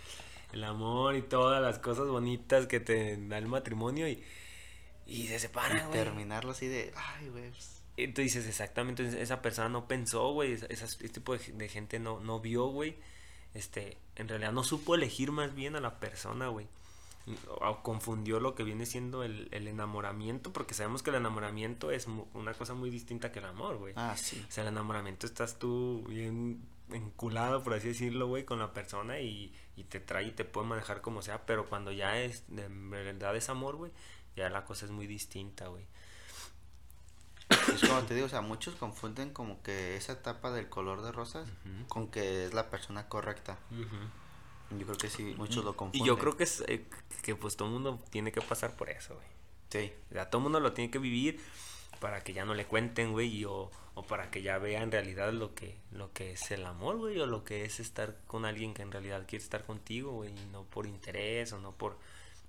el amor y todas las cosas bonitas que te da el matrimonio y, y se y separan, güey. terminarlo así de, ay, güey. pues, tú dices, exactamente, esa persona no pensó, güey, este tipo de, de gente no, no vio, güey, este, en realidad no supo elegir más bien a la persona, güey. O, confundió lo que viene siendo el, el enamoramiento, porque sabemos que el enamoramiento es una cosa muy distinta que el amor, güey. Ah, sí. O sea, el enamoramiento estás tú bien enculado, por así decirlo, güey, con la persona y, y te trae y te puede manejar como sea, pero cuando ya es, de verdad es amor, güey, ya la cosa es muy distinta, güey. Es como te digo, o sea, muchos confunden como que esa etapa del color de rosas Ujú. con que es la persona correcta. Yo creo que sí, muchos lo Y confunden. yo creo que es eh, que pues todo el mundo tiene que pasar por eso, güey. Sí. O sea, todo el mundo lo tiene que vivir para que ya no le cuenten, güey, o, o para que ya vea en realidad lo que, lo que es el amor, güey, o lo que es estar con alguien que en realidad quiere estar contigo, güey, y no por interés o no por,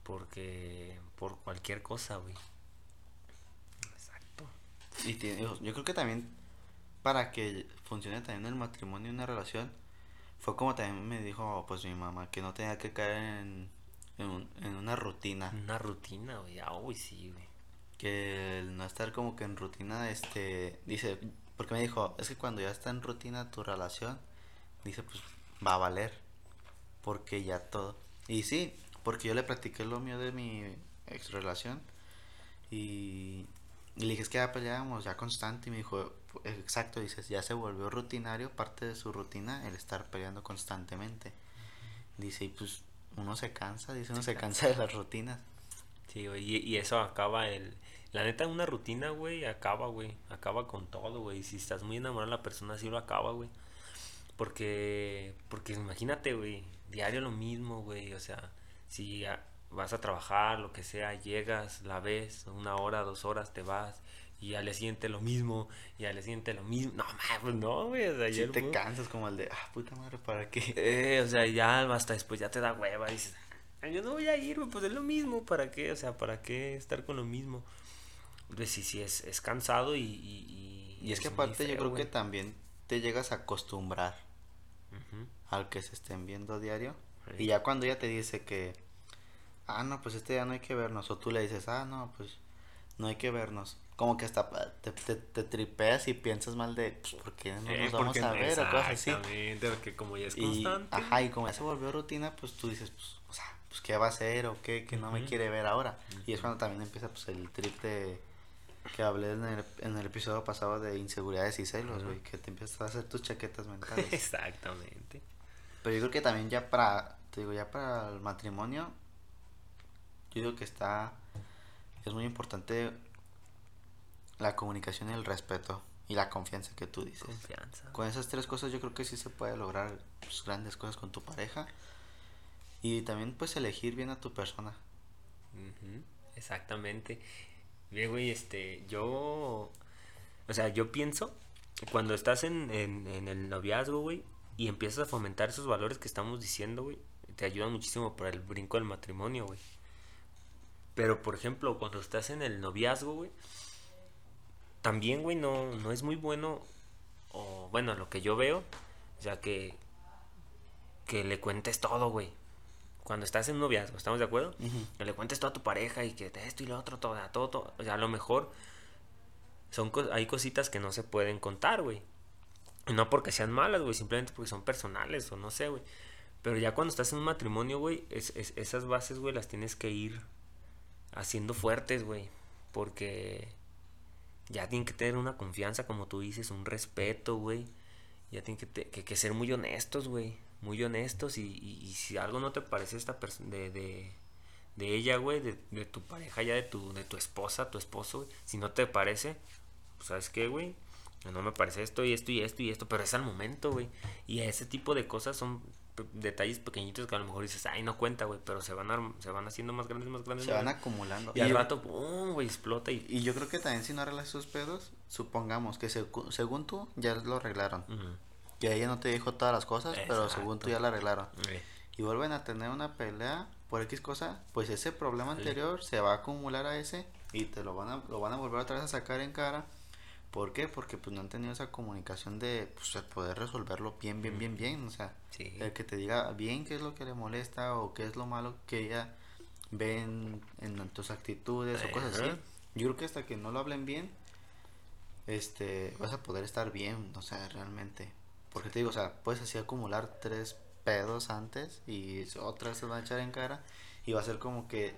porque, por cualquier cosa, güey. Y tiene- yo yo creo que también para que funcione también el matrimonio y una relación, fue como también me dijo pues mi mamá, que no tenía que caer en, en, un- en una rutina. Una rutina, güey, ah, güey, sí, güey. que el no estar como que en rutina, este, dice, porque me dijo, es que cuando ya está en rutina tu relación, dice, pues va a valer, porque ya todo. Y sí, porque yo le practiqué lo mío de mi ex relación y, y le dije, es que ya peleábamos, ya constante, y me dijo, exacto, dices, ya se volvió rutinario, parte de su rutina, el estar peleando constantemente. Dice, y pues uno se cansa, dice, uno se cansa de las rutinas. Sí, güey, y, y eso acaba el... La neta, una rutina, güey, acaba, güey. Acaba con todo, güey. Si estás muy enamorado de la persona, sí lo acaba, güey. Porque, porque imagínate, güey, diario lo mismo, güey. O sea, si a- vas a trabajar, lo que sea, llegas, la ves, una hora, dos horas, te vas. Y al día siguiente lo mismo, y al día siguiente lo mismo. No, mames, no, güey. O sea, ya te cansas como el de, ah, puta madre, ¿para qué? eh, o sea, ya hasta después ya te da hueva. Dices, "Ah, yo no voy a ir, güey, pues es lo mismo. ¿Para qué? O sea, ¿para qué estar con lo mismo? Pues sí, sí, es, es cansado y. Y, Y es que aparte yo creo güey. que también te llegas a acostumbrar al que se estén viendo diario. Sí. Y ya cuando ella te dice que, ah, no, pues este día no hay que vernos, o tú le dices, ah, no, pues no hay que vernos. Como que hasta te, te, te tripeas y piensas mal de, pues, ¿por qué no Eh, nos vamos a ver? O cosas así. Exactamente, porque como ya es Y, constante. ajá, y como ya se volvió rutina, pues tú dices, pues, o sea, pues, ¿qué va a hacer o qué? Que no me quiere ver ahora. Y es cuando también empieza, pues, el trip de... Que hablé en el, en el episodio pasado de inseguridades y celos, güey, que te empiezas a hacer tus chaquetas mentales. Exactamente. Pero yo creo que también ya para, te digo, ya para el matrimonio, yo digo que está, es muy importante la comunicación y el respeto y la confianza que tú dices. Confianza. Con esas tres cosas yo creo que sí se puede lograr pues, grandes cosas con tu pareja y también pues elegir bien a tu persona. Ujú, Exactamente. Bien, güey, este, yo, o sea, yo pienso, cuando estás en, en, en el noviazgo, güey, y empiezas a fomentar esos valores que estamos diciendo, güey, te ayudan muchísimo para el brinco del matrimonio, güey. Pero, por ejemplo, cuando estás en el noviazgo, güey, también, güey, no, no es muy bueno, o bueno, lo que yo veo, o sea, que, que le cuentes todo, güey. Cuando estás en un noviazgo, ¿estamos de acuerdo? que le cuentes todo a tu pareja y que esto y lo otro, todo, todo, todo. O sea, a lo mejor son co- hay cositas que no se pueden contar, güey. No porque sean malas, güey, simplemente porque son personales o no sé, güey. Pero ya cuando estás en un matrimonio, güey, es, es- esas bases, güey, las tienes que ir haciendo fuertes, güey. Porque ya tienen que tener una confianza, como tú dices, un respeto, güey. Ya tienen que, que, ser muy honestos, güey. Muy honestos. Y, si algo no te parece esta de, de, de ella, güey, de, de tu pareja, ya de tu, de tu esposa, tu esposo. Si no te parece, pues, ¿sabes qué, güey? No me parece esto y esto y esto y esto, pero es al momento, güey. Y ese tipo de cosas son detalles pequeñitos que a lo mejor dices, ay, no cuenta, güey, pero se van, arm- se van haciendo más grandes, más grandes. Se van acumulando. Y al yo- rato, pum, güey, explota y... y yo creo que también si no arreglas sus pedos, supongamos que segu- según tú ya lo arreglaron. Ujú. Que ella no te dijo todas las cosas, pero según tú ya la arreglaron. Y vuelven a tener una pelea por X cosa, pues ese problema Sí. anterior se va a acumular a ese y te lo van a, lo van a volver otra vez a sacar en cara. ¿Por qué? Porque pues no han tenido esa comunicación de pues, de poder resolverlo bien, bien, bien, bien. O sea, Sí. el que te diga bien qué es lo que le molesta o qué es lo malo que ella ve en, en tus actitudes o cosas así. Yo creo que hasta que no lo hablen bien, este, vas a poder estar bien, o sea, realmente. Porque te digo, o sea, puedes así acumular tres pedos antes y otra se van a echar en cara y va a ser como que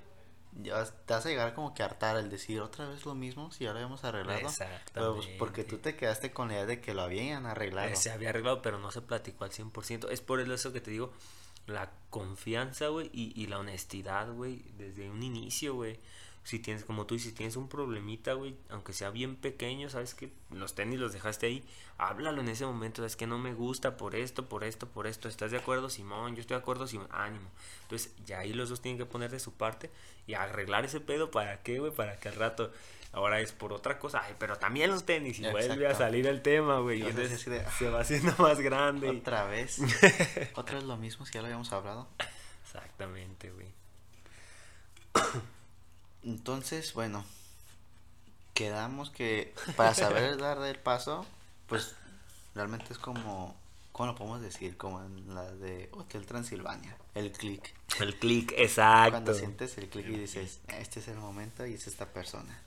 te vas a llegar como que a hartar el decir otra vez lo mismo si ahora hemos arreglado. Pero pues, porque tú te quedaste con la idea de que lo habían arreglado. Eh, Se había arreglado, pero no se platicó al 100%. Es por eso que te digo, la confianza, güey, y, y la honestidad, güey, desde un inicio, güey. Si tienes, como tú dices, si tienes un problemita, güey, aunque sea bien pequeño, sabes que los tenis los dejaste ahí, háblalo en ese momento, es que no me gusta por esto, por esto, por esto, ¿estás de acuerdo, Simón? Yo estoy de acuerdo, Simón, ánimo. Entonces, ya ahí los dos tienen que poner de su parte y arreglar ese pedo, ¿para qué, güey? Para que al rato ahora es por otra cosa, ay, pero también los tenis, y vuelve a salir el tema, güey, y entonces de, se va haciendo más grande. y- Otra vez. Otra vez lo mismo si ya lo habíamos hablado. Exactamente, güey. Entonces, bueno, quedamos que para saber dar el paso, pues realmente es como, ¿cómo lo podemos decir? Como en la de Hotel Transilvania, el click. El click, exacto. Cuando sientes el click y dices, este es el momento y es esta persona.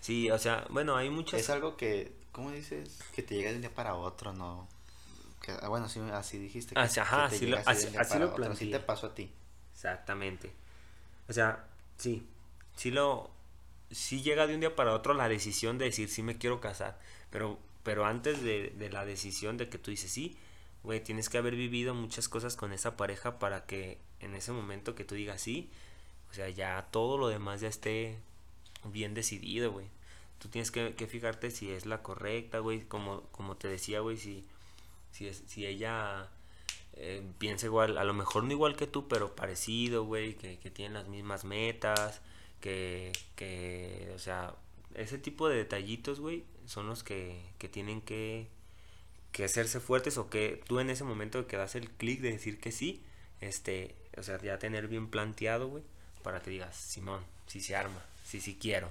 Sí, o sea, bueno, hay muchos... Es algo que, ¿cómo dices? Que te llega de un día para otro, ¿no? Que, ah, bueno, sí, así dijiste. Que, Así- ajá, que te así lo- así- así lo Así te pasó a ti. Exactamente. O sea, sí, sí lo, sí llega de un día para otro la decisión de decir sí me quiero casar, pero, pero antes de, de la decisión de que tú dices sí, güey, tienes que haber vivido muchas cosas con esa pareja para que en ese momento que tú digas sí, o sea, ya todo lo demás ya esté bien decidido, güey. Tú tienes que, que fijarte si es la correcta, güey, como, como te decía, güey, si, si, es, si ella eh, piensa igual, a lo mejor no igual que tú, pero parecido, güey, que, que tienen las mismas metas, que, que, o sea, ese tipo de detallitos, güey, son los que, que tienen que, que hacerse fuertes o que tú en ese momento que das el clic de decir que sí, este, o sea, ya tener bien planteado, güey, para que digas, Simón, si se arma, si sí quiero.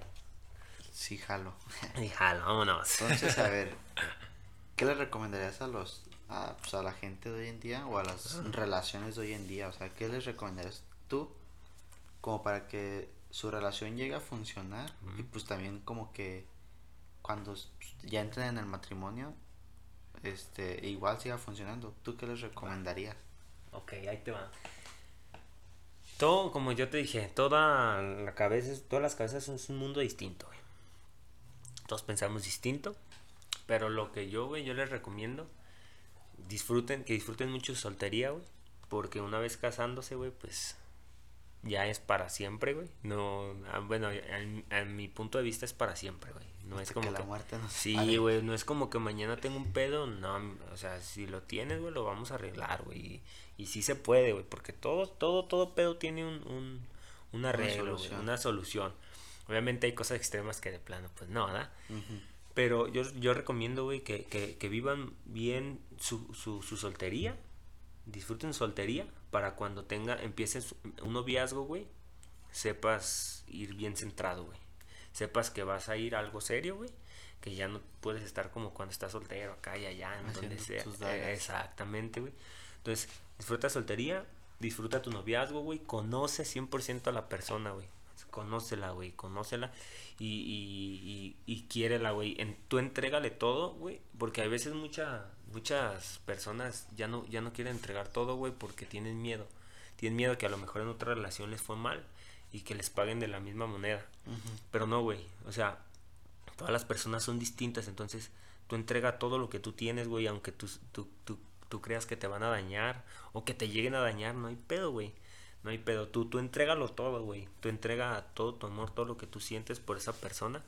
Sí, jalo. Y jalo, vámonos. Entonces, a ver, ¿qué le recomendarías a los a, pues, a la gente de hoy en día o a las relaciones de hoy en día? O sea, ¿qué les recomendarías tú como para que su relación llegue a funcionar y pues también como que cuando ya entren en el matrimonio este igual siga funcionando? ¿Tú qué les recomendarías? Ok, ahí te va. Todo, como yo te dije, toda la cabeza, es- todas las cabezas son un mundo distinto, güey. Todos pensamos distinto, pero lo que yo, güey, yo les recomiendo, disfruten, que disfruten mucho su soltería, güey, porque una vez casándose, güey, pues ya es para siempre, güey. No, ah, bueno, en, en mi punto de vista es para siempre, güey. No es como que la muerte nos Sí, güey, no es como que mañana tengo un pedo, no, o sea, si lo tienes, güey, lo vamos a arreglar, güey, y, y sí se puede, güey, porque todo, todo, todo pedo tiene un, un, un arreglo, güey, solución. una solución. Obviamente hay cosas extremas que de plano, pues no, ¿verdad? Pero yo, yo recomiendo, güey, que, que, que vivan bien su, su, su soltería, disfruten su soltería, para cuando tenga, empieces un noviazgo, güey, sepas ir bien centrado, güey. Sepas que vas a ir a algo serio, güey. Que ya no puedes estar como cuando estás soltero, acá y allá, en donde sea. Eh, Exactamente, güey. Entonces, disfruta soltería, disfruta tu noviazgo, güey. Conoce 100% a la persona, güey. Conócela, güey, conócela y, y, y, y quiérela, güey. En, tú entrégale todo, güey, porque a veces mucha, muchas personas ya no, ya no quieren entregar todo, güey, porque tienen miedo. Tienen miedo que a lo mejor en otra relación les fue mal y que les paguen de la misma moneda. Pero no, güey, o sea, todas las personas son distintas, entonces tú entrega todo lo que tú tienes, güey, aunque tú, tú, tú, tú creas que te van a dañar o que te lleguen a dañar, no hay pedo, güey. No hay pedo, tú, tú entrégalo todo, güey. Tú entrega todo tu amor, todo lo que tú sientes por esa persona.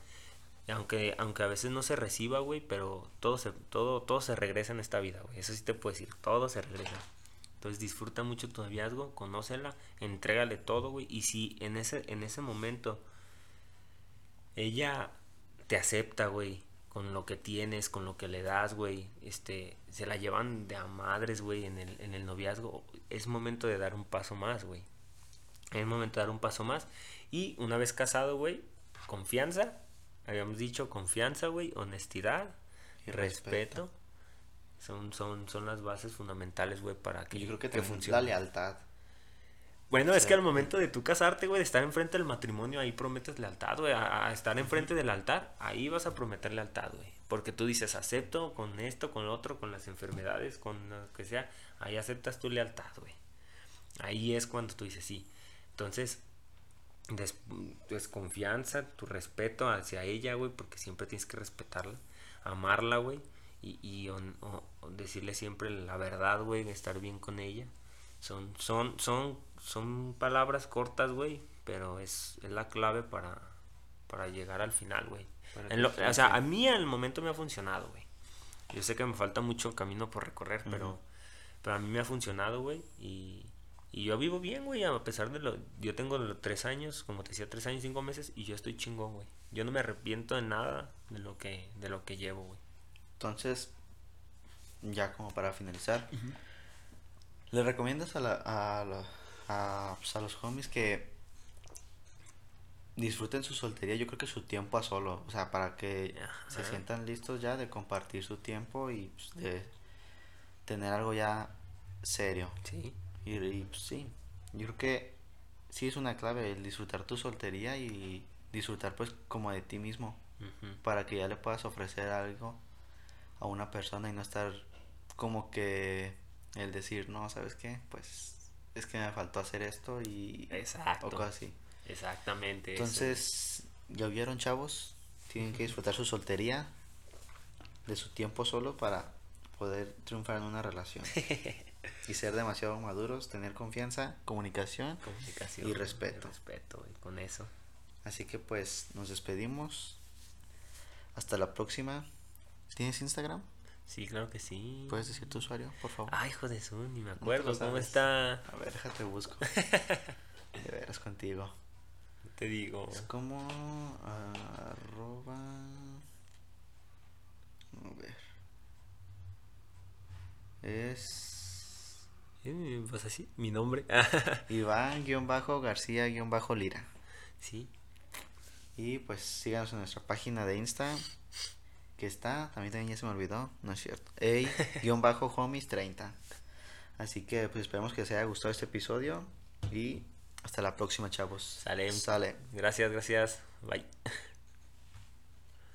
Aunque, aunque a veces no se reciba, güey, pero todo se, todo, todo se regresa en esta vida, güey. Eso sí te puedo decir, todo se regresa. Entonces disfruta mucho tu noviazgo, conócela, entrégale todo, güey. Y si en ese, en ese momento ella te acepta, güey, con lo que tienes, con lo que le das, güey, este, se la llevan de a madres, güey, en el, en el noviazgo, es momento de dar un paso más, güey. Es momento de dar un paso más. Y una vez casado, güey, confianza, habíamos dicho confianza, güey, honestidad, Y respeto. respeto. Son, son, son las bases fundamentales, güey, para que, Yo creo que, también funcione. la lealtad. Bueno, es que al momento de tú casarte, güey, de estar enfrente del matrimonio, ahí prometes lealtad, güey. A, a estar enfrente del altar, ahí vas a prometer lealtad, güey. Porque tú dices, acepto con esto, con lo otro, con las enfermedades, con lo que sea. Ahí aceptas tu lealtad, güey. Ahí es cuando tú dices sí. Entonces, des- desconfianza, tu respeto hacia ella, güey, porque siempre tienes que respetarla, amarla, güey. Y, y hon- o- o decirle siempre la verdad, güey, estar bien con ella. Son, son, son, son palabras cortas, güey, pero es, es la clave para, para llegar al final, güey. O sea, a mí al momento me ha funcionado, güey. Yo sé que me falta mucho camino por recorrer, pero, Ujú. pero a mí me ha funcionado, güey. Y, Y yo vivo bien, güey, a pesar de lo... Yo tengo los tres años, como te decía, tres años, cinco meses, y yo estoy chingón, güey. Yo no me arrepiento de nada de lo que, de lo que llevo, güey. Entonces, ya como para finalizar, ¿le recomiendas a, la, a, la- a, pues, a los homies que disfruten su soltería? Yo creo que su tiempo a solo, o sea, para que se sientan listos ya de compartir su tiempo y pues, de tener algo ya serio. Sí. Y, y, pues, sí, yo creo que sí es una clave el disfrutar tu soltería y disfrutar pues como de ti mismo para que ya le puedas ofrecer algo a una persona y no estar como que el decir, no, ¿sabes qué? Pues es que me faltó hacer esto y Exacto. o cosas así. Exactamente. eso. Entonces, ya vieron, chavos, tienen que disfrutar su soltería de su tiempo solo para poder triunfar en una relación. y ser demasiado maduros, tener confianza, comunicación. Comunicación. y respeto. respeto, güey, con eso. Así que pues nos despedimos. Hasta la próxima. ¿Tienes Instagram? Sí, claro que sí. ¿Puedes decir tu usuario, por favor? Ay, hijo de su, ni me acuerdo. lo ¿Cómo está? A ver, déjate busco. De veras contigo. Te digo. Es como arroba. A ver. Es Eh, Pues así, mi nombre. Iván-García-Lira. sí. Y pues síganos en nuestra página de Insta. Que está, también, también ya se me olvidó, no es cierto. Ey-homies30. Así que pues esperemos que les haya gustado este episodio. Y hasta la próxima, chavos. Sale. Sale. Gracias, gracias. Bye.